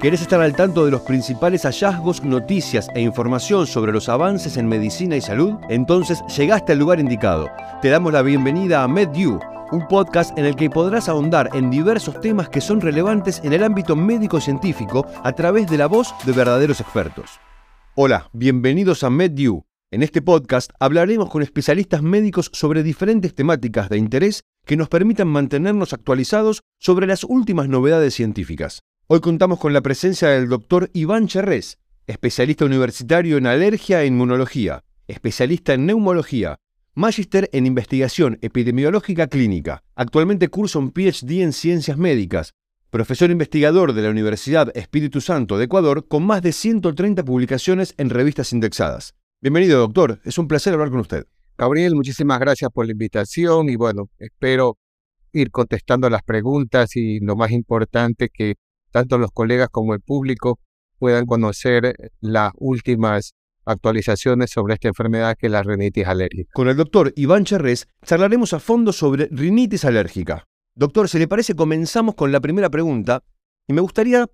¿Querés estar al tanto de los principales hallazgos, noticias e información sobre los avances en medicina y salud? Entonces llegaste al lugar indicado. Te damos la bienvenida a MedU, un podcast en el que podrás ahondar en diversos temas que son relevantes en el ámbito médico-científico a través de la voz de verdaderos expertos. Hola, bienvenidos a MedU. En este podcast hablaremos con especialistas médicos sobre diferentes temáticas de interés que nos permitan mantenernos actualizados sobre las últimas novedades científicas. Hoy contamos con la presencia del doctor Iván Cherrés, especialista universitario en alergia e inmunología, especialista en neumología, magíster en investigación epidemiológica clínica. Actualmente cursa un PhD en ciencias médicas, profesor investigador de la Universidad Espíritu Santo de Ecuador con más de 130 publicaciones en revistas indexadas. Bienvenido, doctor. Es un placer hablar con usted. Gabriel, muchísimas gracias por la invitación y bueno, espero ir contestando las preguntas y lo más importante que tanto los colegas como el público puedan conocer las últimas actualizaciones sobre esta enfermedad que es la rinitis alérgica. Con el doctor Iván Cherrés charlaremos a fondo sobre rinitis alérgica. Doctor, si le parece, comenzamos con la primera pregunta y me gustaría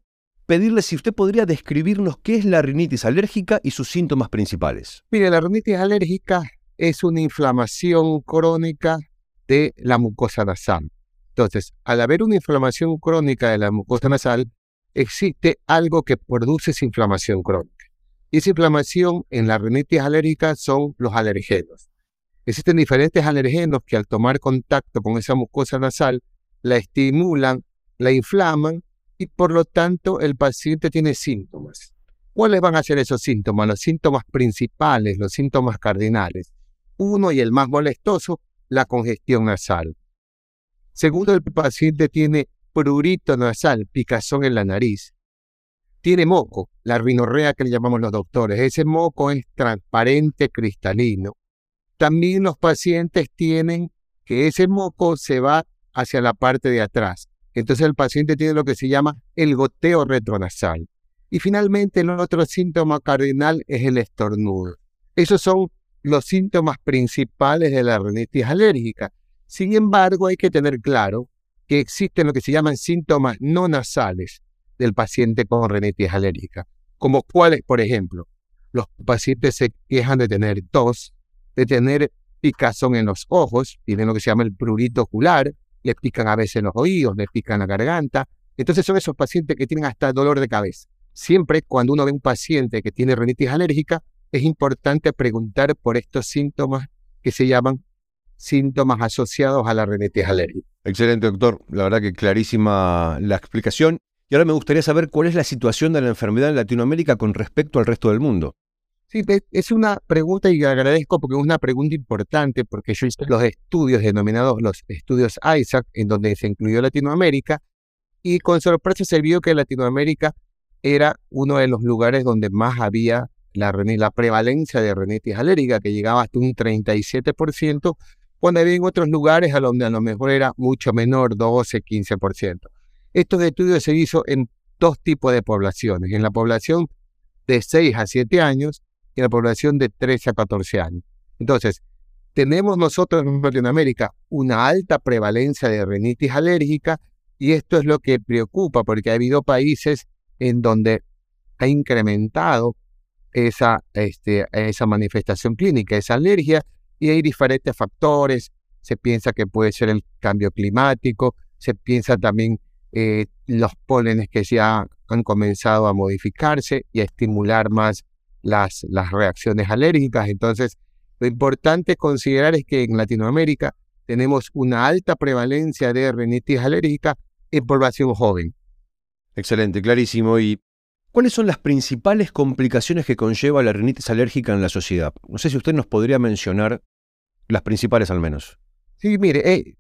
pedirle si usted podría describirnos qué es la rinitis alérgica y sus síntomas principales. Mire, la rinitis alérgica es una inflamación crónica de la mucosa nasal. Entonces, al haber una inflamación crónica de la mucosa nasal, existe algo que produce esa inflamación crónica. Y esa inflamación en la rinitis alérgica son los alergenos. Existen diferentes alergenos que al tomar contacto con esa mucosa nasal la estimulan, la inflaman y por lo tanto el paciente tiene síntomas. ¿Cuáles van a ser esos síntomas? Los síntomas principales, los síntomas cardinales. Uno y el más molestoso, la congestión nasal. Segundo, el paciente tiene prurito nasal, picazón en la nariz. Tiene moco, la rinorrea que le llamamos los doctores. Ese moco es transparente, cristalino. También los pacientes tienen que ese moco se va hacia la parte de atrás. Entonces el paciente tiene lo que se llama el goteo retronasal. Y finalmente el otro síntoma cardinal es el estornudo. Esos son los síntomas principales de la rinitis alérgica. Sin embargo, hay que tener claro que existen lo que se llaman síntomas no nasales del paciente con rinitis alérgica, como cuáles, por ejemplo, los pacientes se quejan de tener tos, de tener picazón en los ojos, tienen lo que se llama el prurito ocular, les pican a veces los oídos, les pican la garganta. Entonces son esos pacientes que tienen hasta dolor de cabeza. Siempre cuando uno ve un paciente que tiene rinitis alérgica, es importante preguntar por estos síntomas que se llaman síntomas asociados a la rinitis alérgica. Excelente, doctor. La verdad que clarísima la explicación. Y ahora me gustaría saber cuál es la situación de la enfermedad en Latinoamérica con respecto al resto del mundo. Sí, es una pregunta y agradezco porque es una pregunta importante porque yo hice los estudios denominados los estudios ISAC, en donde se incluyó Latinoamérica, y con sorpresa se vio que Latinoamérica era uno de los lugares donde más había la, la prevalencia de rinitis alérgica, que llegaba hasta un 37%, cuando había en otros lugares a donde a lo mejor era mucho menor, 12, 15%. Estos estudios se hizo en dos tipos de poblaciones, en la población de 6 a 7 años y en la población de 13 a 14 años. Entonces, tenemos nosotros en Latinoamérica una alta prevalencia de rinitis alérgica y esto es lo que preocupa porque ha habido países en donde ha incrementado esa, este, esa manifestación clínica, esa alergia, y hay diferentes factores. Se piensa que puede ser el cambio climático, se piensa también eh, los pólenes que ya han comenzado a modificarse y a estimular más las, las reacciones alérgicas. Entonces, lo importante considerar es que en Latinoamérica tenemos una alta prevalencia de rinitis alérgica en población joven. Excelente, clarísimo. ¿Y cuáles son las principales complicaciones que conlleva la rinitis alérgica en la sociedad? No sé si usted nos podría mencionar las principales al menos. Sí, mire, eh,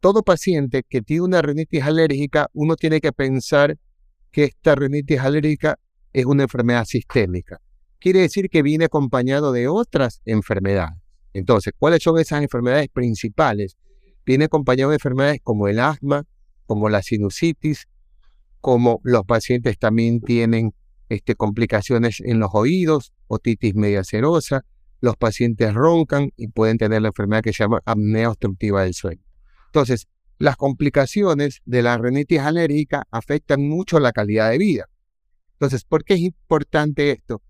todo paciente que tiene una rinitis alérgica, uno tiene que pensar que esta rinitis alérgica es una enfermedad sistémica. Quiere decir que viene acompañado de otras enfermedades. Entonces, ¿cuáles son esas enfermedades principales? Viene acompañado de enfermedades como el asma, como la sinusitis, como los pacientes también tienen este, complicaciones en los oídos, otitis media serosa, los pacientes roncan y pueden tener la enfermedad que se llama apnea obstructiva del sueño. Entonces, las complicaciones de la rinitis alérgica afectan mucho la calidad de vida. Entonces, ¿por qué es importante esto?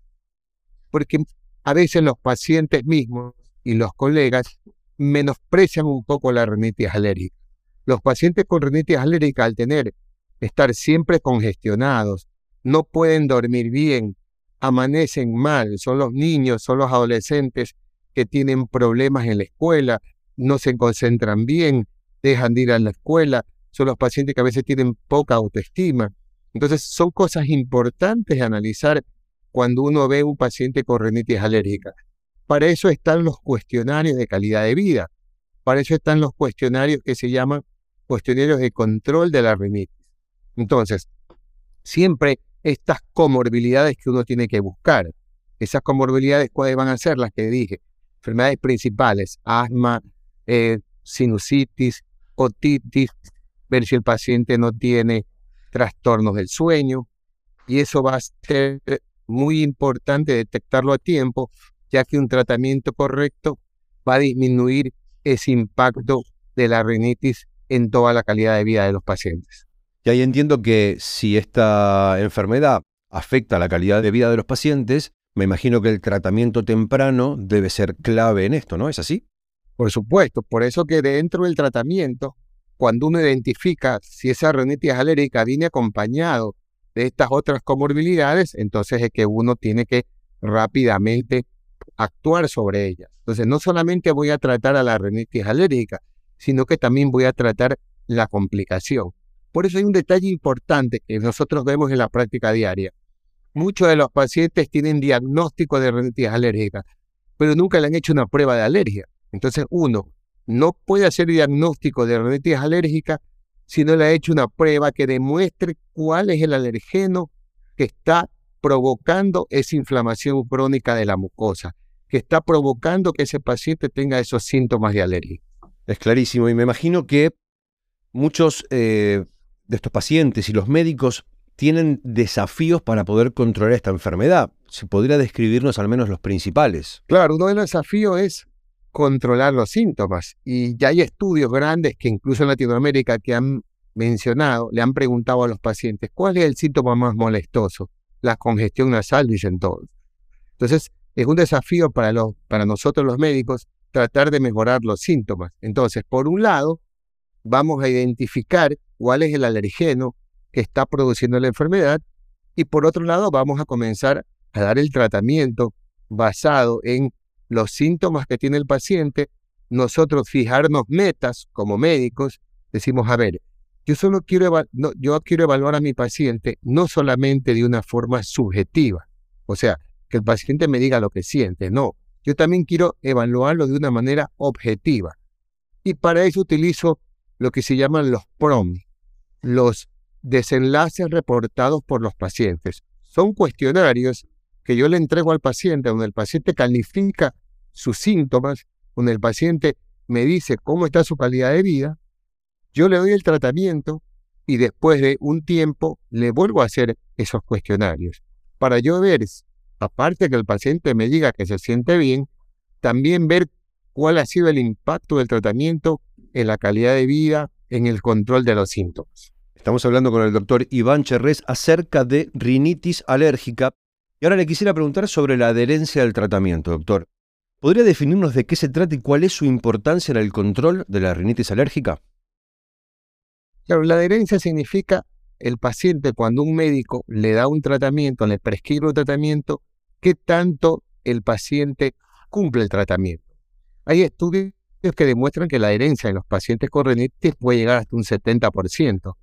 Porque a veces los pacientes mismos y los colegas menosprecian un poco la rinitis alérgica. Los pacientes con rinitis alérgica, al tener, estar siempre congestionados, no pueden dormir bien, amanecen mal, son los niños, son los adolescentes que tienen problemas en la escuela, no se concentran bien, dejan de ir a la escuela, son los pacientes que a veces tienen poca autoestima. Entonces, son cosas importantes de analizar cuando uno ve un paciente con rinitis alérgica. Para eso están los cuestionarios de calidad de vida. Para eso están los cuestionarios que se llaman cuestionarios de control de la rinitis. Entonces, siempre estas comorbilidades que uno tiene que buscar. Esas comorbilidades, ¿cuáles van a ser las que dije? Enfermedades principales, asma, eh, sinusitis, otitis, ver si el paciente no tiene trastornos del sueño. Y eso va a ser muy importante detectarlo a tiempo, ya que un tratamiento correcto va a disminuir ese impacto de la rinitis en toda la calidad de vida de los pacientes. Y ahí entiendo que si esta enfermedad afecta la calidad de vida de los pacientes, me imagino que el tratamiento temprano debe ser clave en esto, ¿no? ¿Es así? Por supuesto, por eso que dentro del tratamiento, cuando uno identifica si esa rinitis alérgica viene acompañado de estas otras comorbilidades, entonces es que uno tiene que rápidamente actuar sobre ellas. Entonces, no solamente voy a tratar a la rinitis alérgica, sino que también voy a tratar la complicación. Por eso hay un detalle importante que nosotros vemos en la práctica diaria. Muchos de los pacientes tienen diagnóstico de rinitis alérgica, pero nunca le han hecho una prueba de alergia. Entonces, uno no puede hacer diagnóstico de rinitis alérgica si no le ha hecho una prueba que demuestre cuál es el alergeno que está provocando esa inflamación crónica de la mucosa, que está provocando que ese paciente tenga esos síntomas de alergia. Es clarísimo y me imagino que muchos eh, de estos pacientes y los médicos tienen desafíos para poder controlar esta enfermedad. ¿Se podría describirnos al menos los principales? Claro, uno de los desafíos es controlar los síntomas. Y ya hay estudios grandes que incluso en Latinoamérica que han mencionado, le han preguntado a los pacientes, ¿cuál es el síntoma más molestoso? La congestión nasal, dicen todos. Entonces, es un desafío para, los, para nosotros los médicos tratar de mejorar los síntomas. Entonces, por un lado, vamos a identificar cuál es el alergeno que está produciendo la enfermedad y por otro lado vamos a comenzar a dar el tratamiento basado en los síntomas que tiene el paciente, nosotros fijarnos metas como médicos, decimos, a ver, yo solo quiero, yo quiero evaluar a mi paciente no solamente de una forma subjetiva, o sea, que el paciente me diga lo que siente, no, yo también quiero evaluarlo de una manera objetiva. Y para eso utilizo lo que se llaman los PROM, los desenlaces reportados por los pacientes. Son cuestionarios que yo le entrego al paciente, donde el paciente califica sus síntomas, donde el paciente me dice cómo está su calidad de vida, yo le doy el tratamiento y después de un tiempo le vuelvo a hacer esos cuestionarios para yo ver, aparte que el paciente me diga que se siente bien, también ver cuál ha sido el impacto del tratamiento en la calidad de vida, en el control de los síntomas. Estamos hablando con el doctor Iván Cherrés acerca de rinitis alérgica. Y ahora le quisiera preguntar sobre la adherencia al tratamiento, doctor. ¿Podría definirnos de qué se trata y cuál es su importancia en el control de la rinitis alérgica? Claro, la adherencia significa el paciente cuando un médico le da un tratamiento, le prescribe un tratamiento, qué tanto el paciente cumple el tratamiento. Hay estudios que demuestran que la adherencia en los pacientes con rinitis puede llegar hasta un 70%,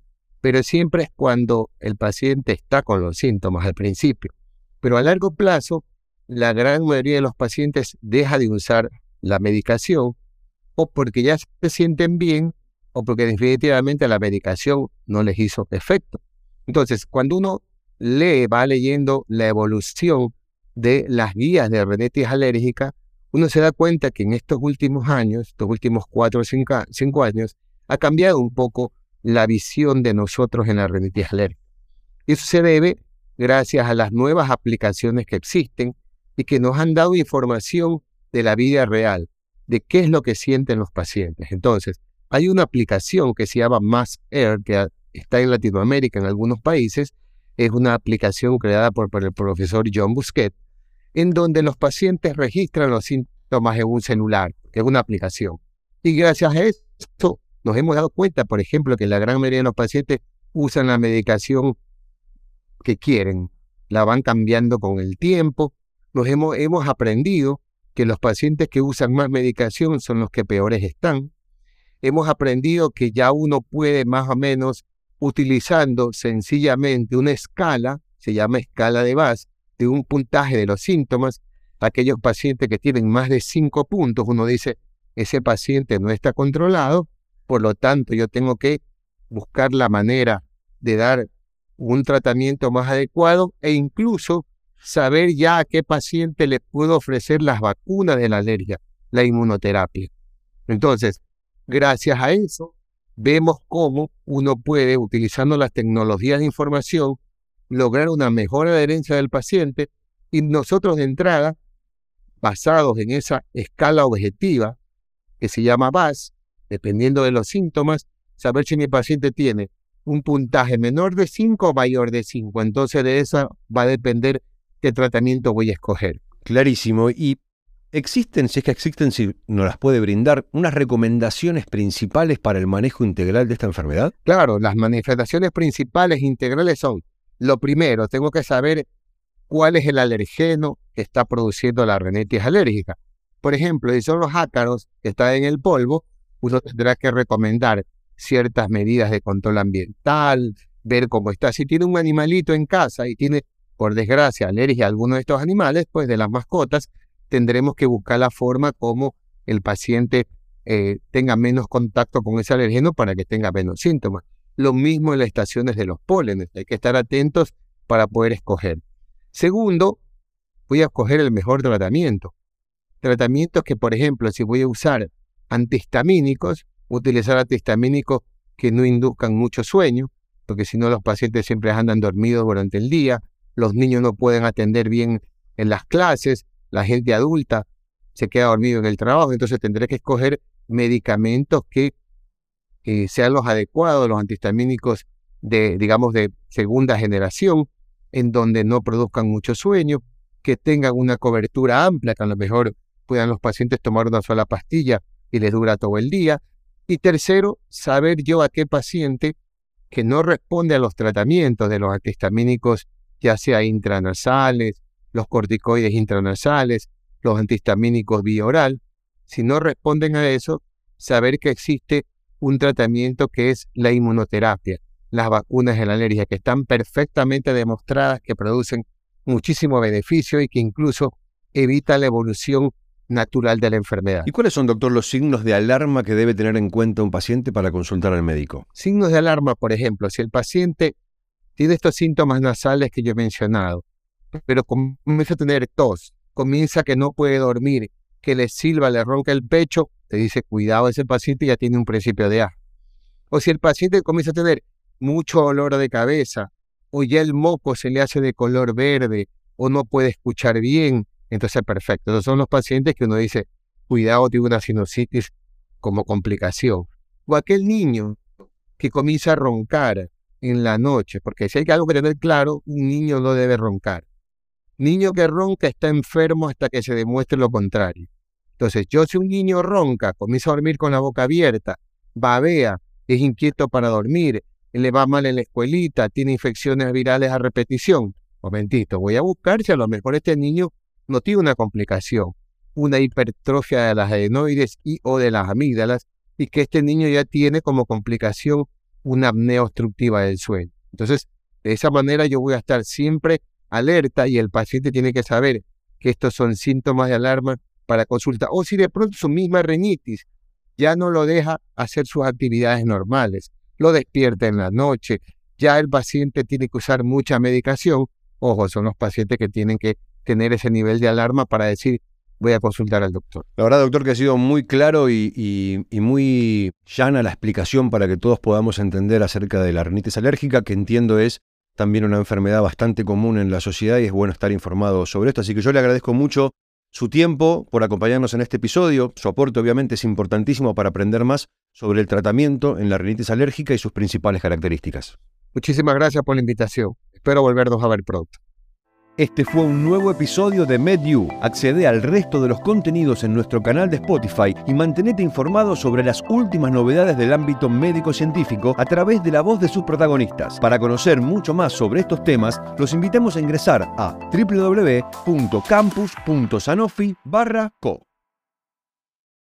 pero siempre es cuando el paciente está con los síntomas al principio. Pero a largo plazo, la gran mayoría de los pacientes deja de usar la medicación o porque ya se sienten bien o porque definitivamente la medicación no les hizo efecto. Entonces, cuando uno lee, va leyendo la evolución de las guías de rinitis alérgica, uno se da cuenta que en estos últimos años, estos últimos cuatro o cinco, años, ha cambiado un poco la visión de nosotros en la rinitis alérgica. Eso se debe gracias a las nuevas aplicaciones que existen y que nos han dado información de la vida real, de qué es lo que sienten los pacientes. Entonces, hay una aplicación que se llama Mass Air, que está en Latinoamérica, en algunos países, es una aplicación creada por, el profesor John Busquet, en donde los pacientes registran los síntomas en un celular, que es una aplicación. Y gracias a esto nos hemos dado cuenta, por ejemplo, que la gran mayoría de los pacientes usan la medicación que quieren, la van cambiando con el tiempo. Nos hemos, hemos aprendido que los pacientes que usan más medicación son los que peores están. Hemos aprendido que ya uno puede más o menos utilizando sencillamente una escala, se llama escala de base, de un puntaje de los síntomas. Aquellos pacientes que tienen más de cinco puntos, uno dice, ese paciente no está controlado, por lo tanto yo tengo que buscar la manera de dar un tratamiento más adecuado e incluso saber ya a qué paciente le puedo ofrecer las vacunas de la alergia, la inmunoterapia. Entonces, gracias a eso, vemos cómo uno puede, utilizando las tecnologías de información, lograr una mejor adherencia del paciente y nosotros de entrada, basados en esa escala objetiva que se llama VAS, dependiendo de los síntomas, saber si mi paciente tiene un puntaje menor de 5 o mayor de 5. Entonces de eso va a depender qué tratamiento voy a escoger. Clarísimo. Y existen, si es que existen, si nos las puede brindar, unas recomendaciones principales para el manejo integral de esta enfermedad. Claro, las manifestaciones principales integrales son, lo primero, tengo que saber cuál es el alergeno que está produciendo la rinitis alérgica. Por ejemplo, si son los ácaros que están en el polvo, uno tendrá que recomendar ciertas medidas de control ambiental, ver cómo está. Si tiene un animalito en casa y tiene, por desgracia, alergia a alguno de estos animales, pues de las mascotas, tendremos que buscar la forma como el paciente eh, tenga menos contacto con ese alergeno para que tenga menos síntomas. Lo mismo en las estaciones de los pólenes, hay que estar atentos para poder escoger. Segundo, voy a escoger el mejor tratamiento. Tratamientos que, por ejemplo, si voy a usar antihistamínicos, utilizar antihistamínicos que no induzcan mucho sueño, porque si no los pacientes siempre andan dormidos durante el día, los niños no pueden atender bien en las clases, la gente adulta se queda dormido en el trabajo, entonces tendré que escoger medicamentos que sean los adecuados, los antihistamínicos de, digamos, de segunda generación, en donde no produzcan mucho sueño, que tengan una cobertura amplia, que a lo mejor puedan los pacientes tomar una sola pastilla y les dura todo el día. Y tercero, saber yo a qué paciente que no responde a los tratamientos de los antihistamínicos, ya sea intranasales, los corticoides intranasales, los antihistamínicos vía oral, si no responden a eso, saber que existe un tratamiento que es la inmunoterapia, las vacunas de la alergia, que están perfectamente demostradas que producen muchísimo beneficio y que incluso evita la evolución natural de la enfermedad. ¿Y cuáles son, doctor, los signos de alarma que debe tener en cuenta un paciente para consultar al médico? Signos de alarma, por ejemplo, si el paciente tiene estos síntomas nasales que yo he mencionado, pero comienza a tener tos, comienza que no puede dormir, que le silba, le ronca el pecho, te dice, cuidado, ese paciente ya tiene un principio de A. O si el paciente comienza a tener mucho olor de cabeza, o ya el moco se le hace de color verde, o no puede escuchar bien, entonces, perfecto. Esos son los pacientes que uno dice, cuidado, tiene una sinusitis como complicación. O aquel niño que comienza a roncar en la noche, porque si hay algo que tener claro, un niño no debe roncar. Niño que ronca está enfermo hasta que se demuestre lo contrario. Entonces, yo si un niño ronca, comienza a dormir con la boca abierta, babea, es inquieto para dormir, le va mal en la escuelita, tiene infecciones virales a repetición. Momentito, voy a buscar si a lo mejor este niño no tiene una complicación, una hipertrofia de las adenoides y o de las amígdalas, y que este niño ya tiene como complicación una apnea obstructiva del sueño. Entonces, de esa manera yo voy a estar siempre alerta y el paciente tiene que saber que estos son síntomas de alarma para consulta. O si de pronto su misma rinitis ya no lo deja hacer sus actividades normales, lo despierta en la noche, ya el paciente tiene que usar mucha medicación. Ojo, son los pacientes que tienen que tener ese nivel de alarma para decir, voy a consultar al doctor. La verdad, doctor, que ha sido muy claro y, muy llana la explicación para que todos podamos entender acerca de la rinitis alérgica, que entiendo es también una enfermedad bastante común en la sociedad y es bueno estar informado sobre esto. Así que yo le agradezco mucho su tiempo por acompañarnos en este episodio. Su aporte obviamente es importantísimo para aprender más sobre el tratamiento en la rinitis alérgica y sus principales características. Muchísimas gracias por la invitación. espero volvernos a ver pronto. Este fue un nuevo episodio de MedU. Accede al resto de los contenidos en nuestro canal de Spotify y mantenete informado sobre las últimas novedades del ámbito médico-científico a través de la voz de sus protagonistas. Para conocer mucho más sobre estos temas, los invitamos a ingresar a www.campus.sanofi.co.